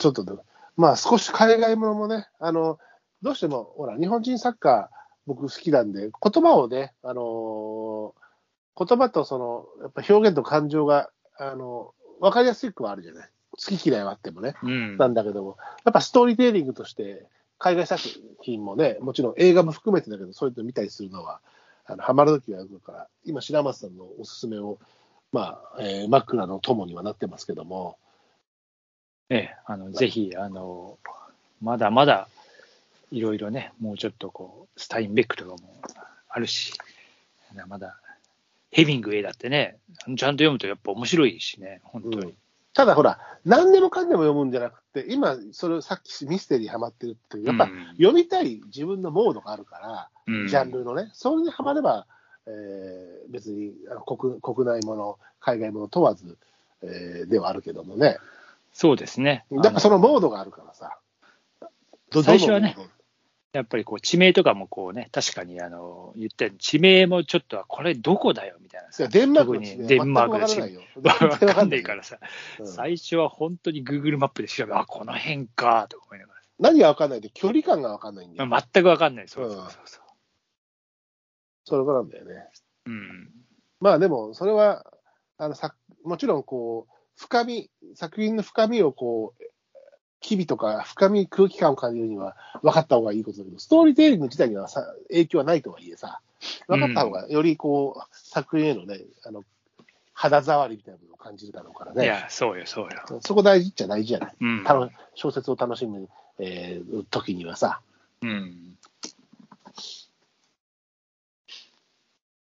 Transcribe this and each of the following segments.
ちょっとで、まあ少し海外ものもね、あの、どうしても、ほら、日本人サッカー、僕好きなんで、言葉をね、あの言葉とその、やっぱ表現と感情が、あの、わかりやすくはあるじゃない。好き嫌いはあってもね。うん。なんだけども、やっぱストーリーテーリングとして、海外作品もね、もちろん映画も含めてだけど、そういうの見たりするのは、あのハマるときはあるから、今、白松さんのおすすめを、まあ、えー、枕の友にはなってますけども、ええ、あの、ぜひ、あの、まだまだ、いろいろね、もうちょっとこう、スタインベックとかもあるし、まだ、ヘミングウェイだってね、ちゃんと読むとやっぱ面白いしね、本当に。ただほら、何でもかんでも読むんじゃなくて、今、それさっきミステリーハマってるっていう、やっぱうん。読みたい自分のモードがあるから、うん。ジャンルのね、それにハマれば、えー別にあの国国内もの、海外もの問わず、えーではあるけどもね、そうですね。やっぱそのモードがあるからさ、ど最初はねやっぱりこう地名とかもこうね、確かにあの言ったように地名もちょっと、これどこだよみたいなさデンマークにデンマークの地名全くわかんないからさ、うん最初は本当に Google マップで調べあ、この辺かと思いなが何がわかんないって距離感がわかんないんだら、よ。まあ全くわかんない。そうそうそうそう。それからなんだよね。うん。まあでも、それは、あのさもちろんこう、深み、作品の深みをこう、機微とか深み、空気感を感じるには分かった方がいいことだけど、ストーリーテイリング自体にはさ影響はないとはいえさ、分かった方がよりこう、作品へのね、あの肌触りみたいなものを感じるだろうからね。いや、そうよ、そうよ。そこ大事っちゃ大事じゃない。うん。小説を楽しむ、えー時にはさ。うん。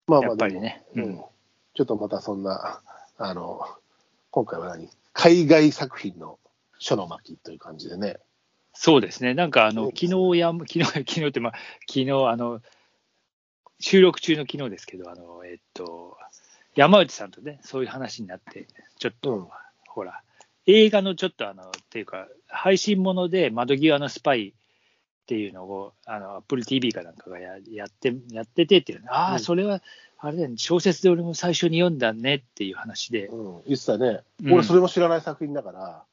まやっぱりねうんうんちょっとまたそんな、あの、今回は何？海外作品の書の巻という感じでね。そうですね。なんかあの、そう昨日や、昨日、昨日って、まあ、昨日、あの、収録中の昨日ですけど、あの、えっと、山内さんとね、そういう話になって、ちょっと、うん。ほら、映画のちょっとあの、っていうか、配信もので窓際のスパイっていうのを、あの、Apple TV かなんかがややって、やっててっていうの。ああ、うん。それは、あれだよね、小説で俺も最初に読んだねっていう話で、うん、言ってたね。うん俺、それも知らない作品だから、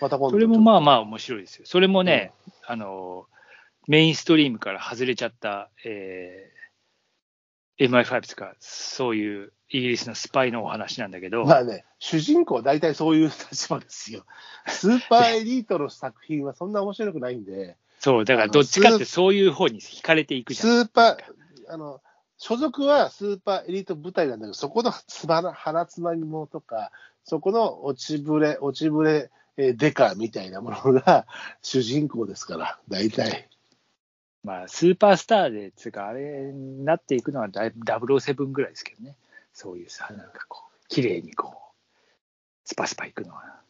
また今度それもまああ、まあ面白いですよ。それもね、あの、メインストリームから外れちゃった、えー MI5 とか、そういうイギリスのスパイのお話なんだけど、まあね、主人公は大体そういう立場ですよ。スーパーエリートの作品はそんな面白くないんで、そう、だからどっちかってそういう方に惹かれていくじスゃん。ーパー、あの、所属はスーパーエリート部隊なんだけど、そこのつまら鼻つまみもとか、そこの落ちぶれ、落ちぶれ、えーデカみたいなものが 主人公ですから、大体。まあ、スーパースターで、つうか、あれになっていくのはだい007ぐらいですけどね。そういうさ、なんかこう、綺麗にこう、スパスパいくのは。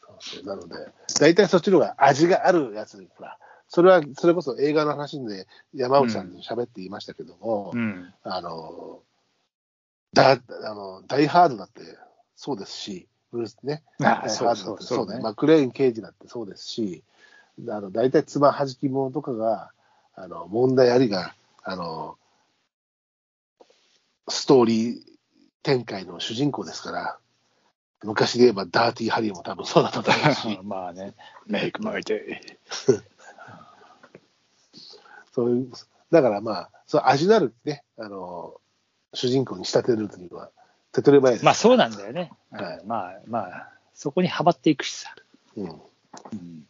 そうそうなので、大体そっちの方が味があるやつに、ほら、それは、それこそ映画の話で山内さんと喋って言いましたけども、うん。あの、だ、あの、ダイハードだってそうですし、ブルースね、あダイハードだってそうそうそうね、マクレーン刑事だってそうですし、あの、大体つまはじき者とかが、あの、問題ありが、あの、ストーリー展開の主人公ですから、昔で言えばダーティーハリーも多分そうだったと思うし、まあね、make my day。そういう、だからまあ、そう味のあるね、あの、主人公に仕立てるには、手っ取り早いです。まあそうなんだよね。はいうんまあまあ、そこにはまっていくしさ。うん。うん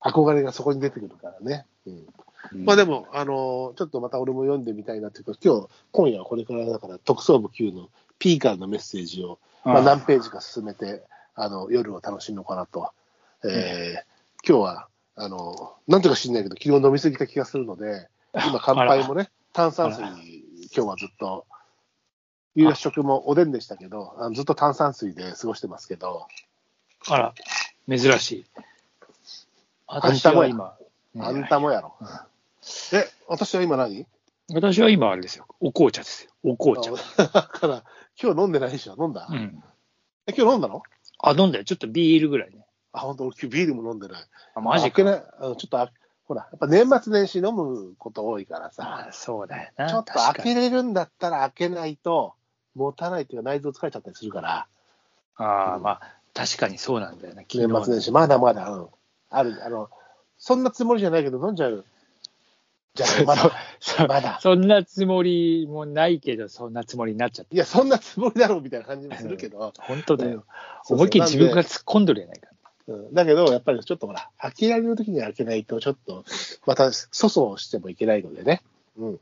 憧れがそこに出てくるからね。うん。まあでも、あのちょっとまた俺も読んでみたいなっていうか、今日、今夜はこれからだから、特捜部 Q の P からのメッセージを、まあ、何ページか進めて、あの、夜を楽しむのかなと。えー今日は、あの、なんとか知んないけど、昨日飲みすぎた気がするので、今乾杯もね、炭酸水今日はずっと、夕食もおでんでしたけど、あのずっと炭酸水で過ごしてますけど、あら、珍しい。あんたもや私は今、あんたもやろ。え、私は今何？私は今あれですよ。お紅茶ですよ。お紅茶。だから、今日飲んでないでしょ？飲んだ、うん。え、今日飲んだの？あ、飲んだよ。ちょっとビールぐらいね。あ、本当俺今日ビールも飲んでない。あ、マジか。ちょっとあ、ほら、やっぱ年末年始飲むこと多いからさ、あそうだよな。ちょっと開けれるんだったら開けないと、持たないっていうか内臓疲れちゃったりするから、ああ、うんまあ、確かにそうなんだよね、年末年始、まだまだ、うん、ある、あの、そんなつもりじゃないけど、飲んじゃう。じゃあ、まだ、そまだ。そんなつもりもないけど、そんなつもりになっちゃって。いや、そんなつもりだろうみたいな感じもするけど、本当だよ。思いっきり自分が突っ込んどるやないか。うん、だけど、やっぱりちょっとほら、開けられる時に開けないと、ちょっと、また、粗相してもいけないのでね。うん。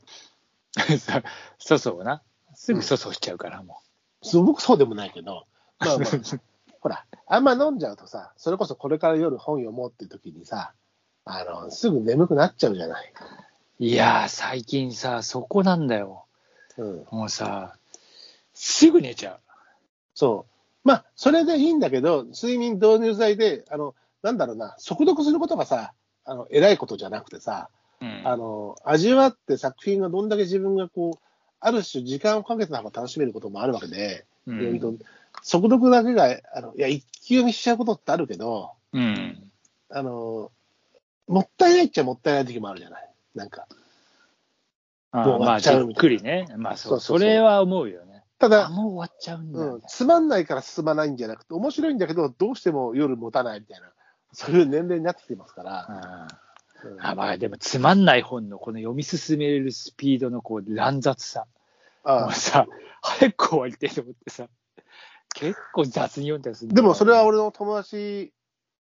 そうそうな。すぐ粗相しちゃうから、もすごくそうでもないけど、まあまあ、ほら、あんま飲んじゃうとさ、それこそこれから夜本読もうって時にさ、あの、すぐ眠くなっちゃうじゃない。う。いやー、最近さ、そこなんだよ。うん。もうさ、すぐ寝ちゃそう。まあ、それでいいんだけど、睡眠導入剤で、あの、なんだろうな、速読することがさ、あの、偉いことじゃなくてさ、う。うん。あの、味わって作品がどんだけ自分がこう、ある種時間をかけた方が楽しめることもあるわけで、うん速読だけが、あの、いや、一気読みしちゃうことってあるけど、うん。あの、もったいないっちゃもったいない時もあるじゃない。なんか。あまあ、じっくりね。まあ、そそれは思うよね。あ、ただ、もう終わっちゃうんだ、うん、つまんないから進まないんじゃなくて、面白いんだけど、どうしても夜持たないみたいな、そういう年齢になってきてますから。あうん。あまあ、でも、つまんない本のこの読み進めるスピードのこう乱雑さ。あもうさ、早く終わりたいと思ってさ、結構雑に読んだりするでもそれは俺の友達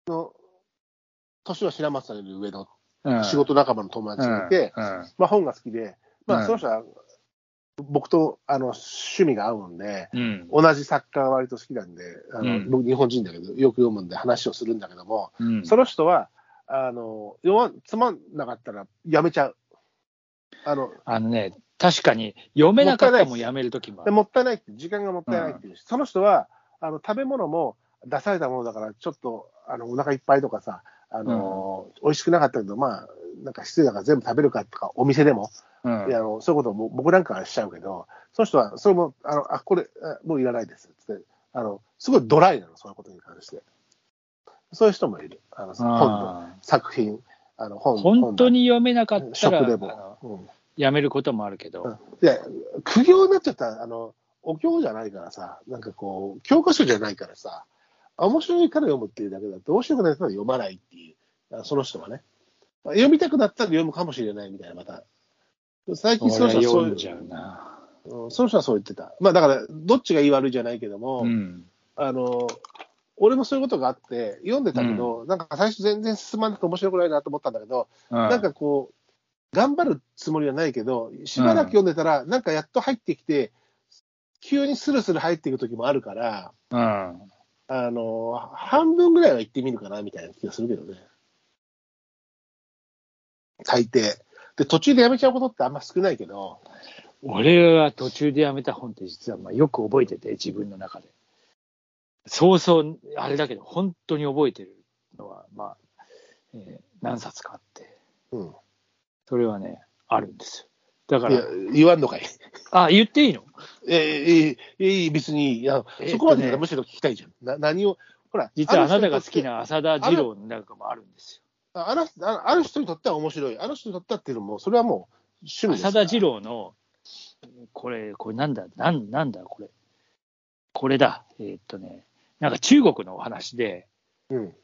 の、年は白松さんより上の。うん。仕事仲間の友達がいて、うん。まあ本が好きで、まうん。あその人は僕とあの趣味が合うんで、うん。同じ作家が割と好きなんで、あのうん。僕日本人だけど、よく読むんで話をするんだけども、うん。その人は、あの、読まつまんなかったらやめちゃう。あの、あのね、確かに読めなかったらもうやめるときももったいないって、時間がもったいないっていう。し、その人はあの食べ物も出されたものだから、ちょっとあのお腹いっぱいとかさ、あの美味しくなかったけど、まあ、なんか失礼だから全部食べるかとか、お店でも、うんいやあのそういうことをも僕なんかはしちゃうけど、その人は、それも、あのあこれ、あもういらないですってあの、すごいドライなの、そういうことに関して。そういう人もいる。あの本のあ作品、あの本ー本当に読めなかったら食でも。うんやめることもあるけど、うんで、苦行になっちゃったら、あの、お経じゃないからさ、なんかこう、教科書じゃないからさ、面白いから読むっていうだけだと、面白くないから読まないっていう、あその人はね。まあ読みたくなったら読むかもしれないみたいな、また。最近その人はそういううな。うん、その人はそう言ってた。まあだから、どっちがいい悪いじゃないけども、うん。あの、俺もそういうことがあって、読んでたけど、なんか最初全然進まなくて面白くないなと思ったんだけど、ななんかこう、頑張るつもりはないけど、しばらく読んでたら、なんかやっと入ってきて、急にスルスル入っていく時もあるから、うん。あの、半分ぐらいは行ってみるかな、みたいな気がするけどね。大抵。で、途中でやめちゃうことってあんま少ないけど、俺は途中でやめた本って実はまあよく覚えてて、自分の中で。そうそう、あれだけど、本当に覚えてるのは、まあ、えー何冊かあって、うん。それはね、あるんですよ。だかいやら、、言わんのかい。あ、言っていいの？えいい、いい、別にいや、えーそこまでむしろ聞きたいじゃん。な何を、ほら、実はあなたが好きなな浅田二郎なんかもあるんですあのあある人にとっては面白い。ある人にとってはっていうのも、それはもう趣よ。味です。浅田二郎の、これ、これなんだ、なんなんだ、これ。これだ。えーっとね、なんか中国のお話で、うん。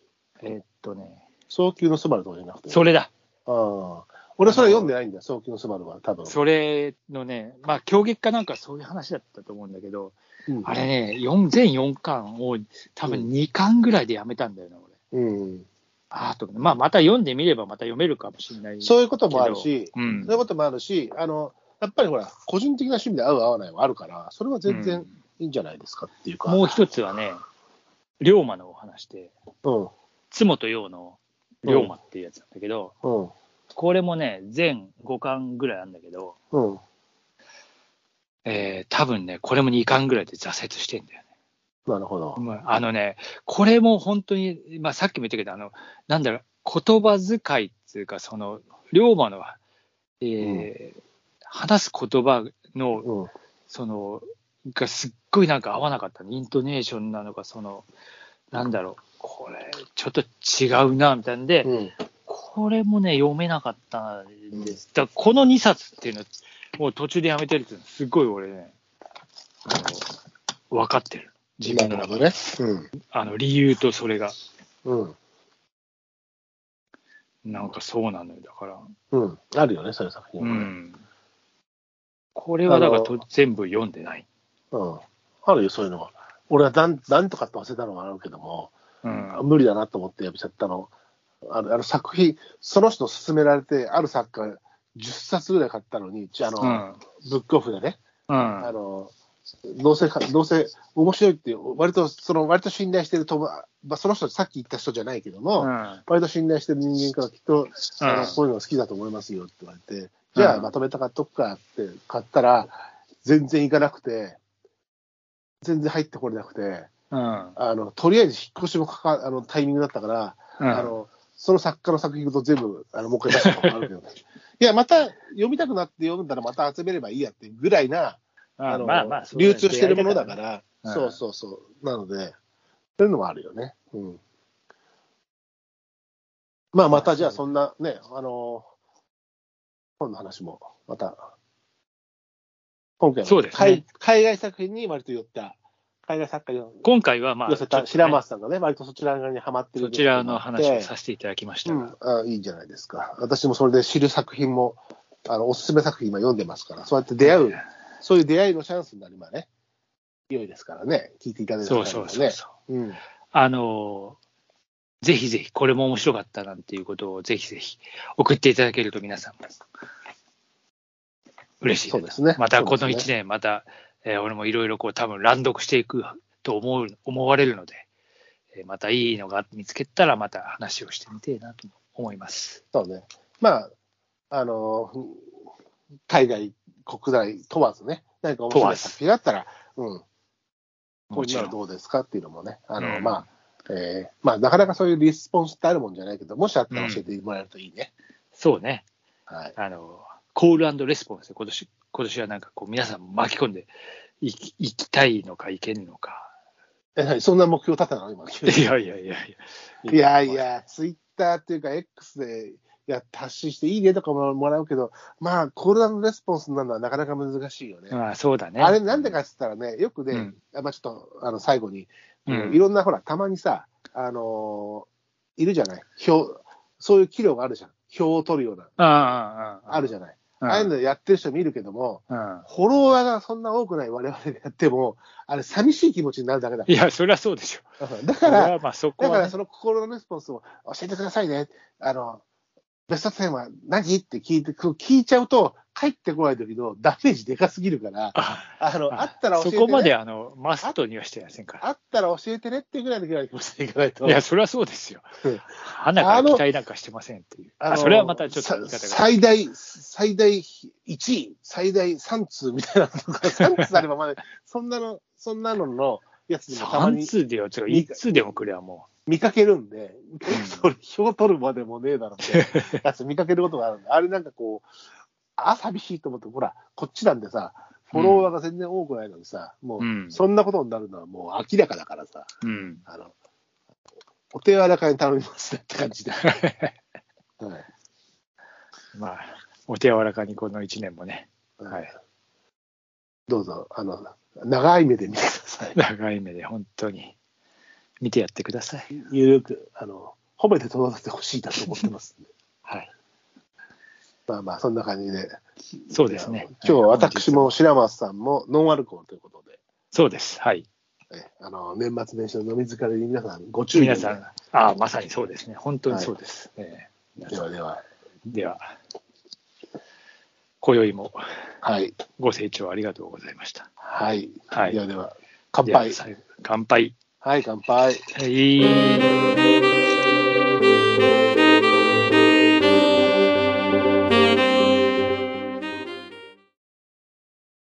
えーっとね、早急のスバルとかじゃなくて。それだ。ああ。俺それ読んでないんだよ、早急のスバルは、多分。それのね、まあ、狂劇かなんかそういう話だったと思うんだけど、うんあれね、四全4巻を多分2巻ぐらいでやめたんだよな、俺。うん。ああと、まあ、また読んでみればまた読めるかもしれない。そういうこともあるし、うんそういうこともあるし、あの、やっぱりほら、個人的な趣味で合う合わないはあるから、それは全然いいんじゃないですかっていうか。もう一つはね、龍馬のお話で、うん。津本陽の龍馬っていうやつなんだけど、うん。これもね、全5巻ぐらいあるんだけど、うん。えー、多分ね、これも2巻ぐらいで挫折してんだよね。なるほど。まああのね、これも本当に、まあ、さっきも言ったけど、あの、なんだろう、言葉遣いっていうか、その、龍馬の、えー話す言葉の、うん。その、がすっごいなんか合わなかったね。イントネーションなのか、その、なんだろう、これ、ちょっと違うな、みたいなんで、うん。これもね、読めなかったんです。だこの2冊っていうのは、もう途中でやめてるっていうのは、すごい俺ね、あの分かってる。自分の中で、なるほどね。あの理由とそれが、うん。うん。なんかそうなのよ、だから。うん。あるよね、そういう作品うはね。ん。これはだから全部読んでない。うん。あるよ、そういうのは。俺はなんなんとかって忘れたのがあるけども、うん。無理だなと思ってやめちゃったの。あのあの作品、その人勧められて、ある作家10冊ぐらい買ったのに、ちあの、うん。ブックオフでね、うん。あの、どうせか、どうせ面白いって、割と、その、割と信頼してる友達、まあ、その人、さっき言った人じゃないけども、うん割と信頼してる人間からきっと、あのうんこういうの好きだと思いますよって言われて、じゃあうんまとめた買っとくかって買ったら、全然行かなくて、全然入ってこれなくて、うん。あの、とりあえず引っ越しもかかあのタイミングだったから、うんあの、その作家の作品と全部、あの、もう一回出したこともあるけどね。いや、また読みたくなって読んだらまた集めればいいやってぐらいな、あの、まあまあ、流通してるものだから、うんそうそうそう。なので、そういうのもあるよね。うん。まあ、またじゃあそんなね、あの、本の話も、また、今回はそうですね。海海外作品に割と寄った、海外作家に今回はまあ、寄せた白松さんがね、割とそちら側にはまってるそちらの話をさせせていただきましたうが、ん、あいいんじゃないですか。私もそれで知る作品も、あのおすすめ作品今読んでますから、そうやって出会う、そういう出会いのチャンスになりまね、良いですからね、聞いていただいたそう。そうそうそう。うん。あの、ぜひぜひ、これも面白かったなんていうことをぜひぜひ送っていただけると皆さんも嬉しいなそうですね。またこの1そうですね年、また、えー俺もいろいろこう多分乱読していくと思う思われるので、えーまたいいのが見つけたらまた話をしてみてえなと思います。そうね。まあ、あの、海外、国内問わずね、何か面白い作品があったら、うん、こういうのはもちろん。どうですかっていうのもね、あの、うんまあ、えーまあ、なかなかそういうリスポンスってあるもんじゃないけど、もしあったら教えてもらえるといいね。そうね。はい。あの、コールレスポンスで今年、今年はなんかこう皆さん巻き込んでいき行きたいのか行けんのか。え、何？そんな目標立てたの？今。いやいやいやいや。いやいや、ツイッターっていうか、X でやって発信していいねとかももらうけど、まあ、コールレスポンスになるのはなかなか難しいよね。まあそうだね。あれ、なんでかって言ったらね、よくね、うんあまあ、ちょっとあの最後に、うんいろんな、ほら、たまにさ、あのーいるじゃない？表、そういう器量があるじゃん。表を取るような、あああああるじゃない？うんああいうのやってる人見るけども、うんフォロワーがそんな多くない我々でやっても、あれ、寂しい気持ちになるだけだいや、そりゃそうでしょ。だから、まあそこは、ねだからその心のレスポンスを教えてくださいね。あの、ベスト10は何？って聞いて、聞いちゃうと、帰ってこない時のダメージでかすぎるから、ああの、あったら教えて、ね。そこまであのマストにはしてませんから。あったら教えてねっていうぐらいの気持ちでいかないと。いや、それはそうですようん。花から期待なんかしてませんっていう。あのそれはまたちょっと。最大、最大1位、最大3通みたいなのとか、3通あればまだ、そんなの、そんなののやつでもたま3に通でよ、ちょ1通でもくれはも見かけるんで、それ、票取るまでもねえだろって、やつ見かけることがあるんで、あれなんかこう、あ、寂しいと思って、ほら、こっちなんでさ、フォロワーが全然多くないのにさ、もう、うん。そんなことになるのはもう明らかだからさ、う。うん。あの、お手柔らかに頼みますねって感じで。はい。まあ、お手柔らかにこの1年もね、はい。どうぞ、あの、長い目で見てください。長い目で本当に見てやってください。ゆるく、あの、褒めて届けてほしいなと思ってます。はい。まあまあ、そんな感じで。そうですね。今日は私も白松さんもノンアルコールということで、そうです。はい。えあの年末年始の飲み疲れに皆さんご注意皆さん、ああ、まさにそうですね。本当にそうです。えーではでは、では、今宵もはい、ご清聴ありがとうございました。はい、はいではでは、乾杯。乾杯。はい、乾杯。はい。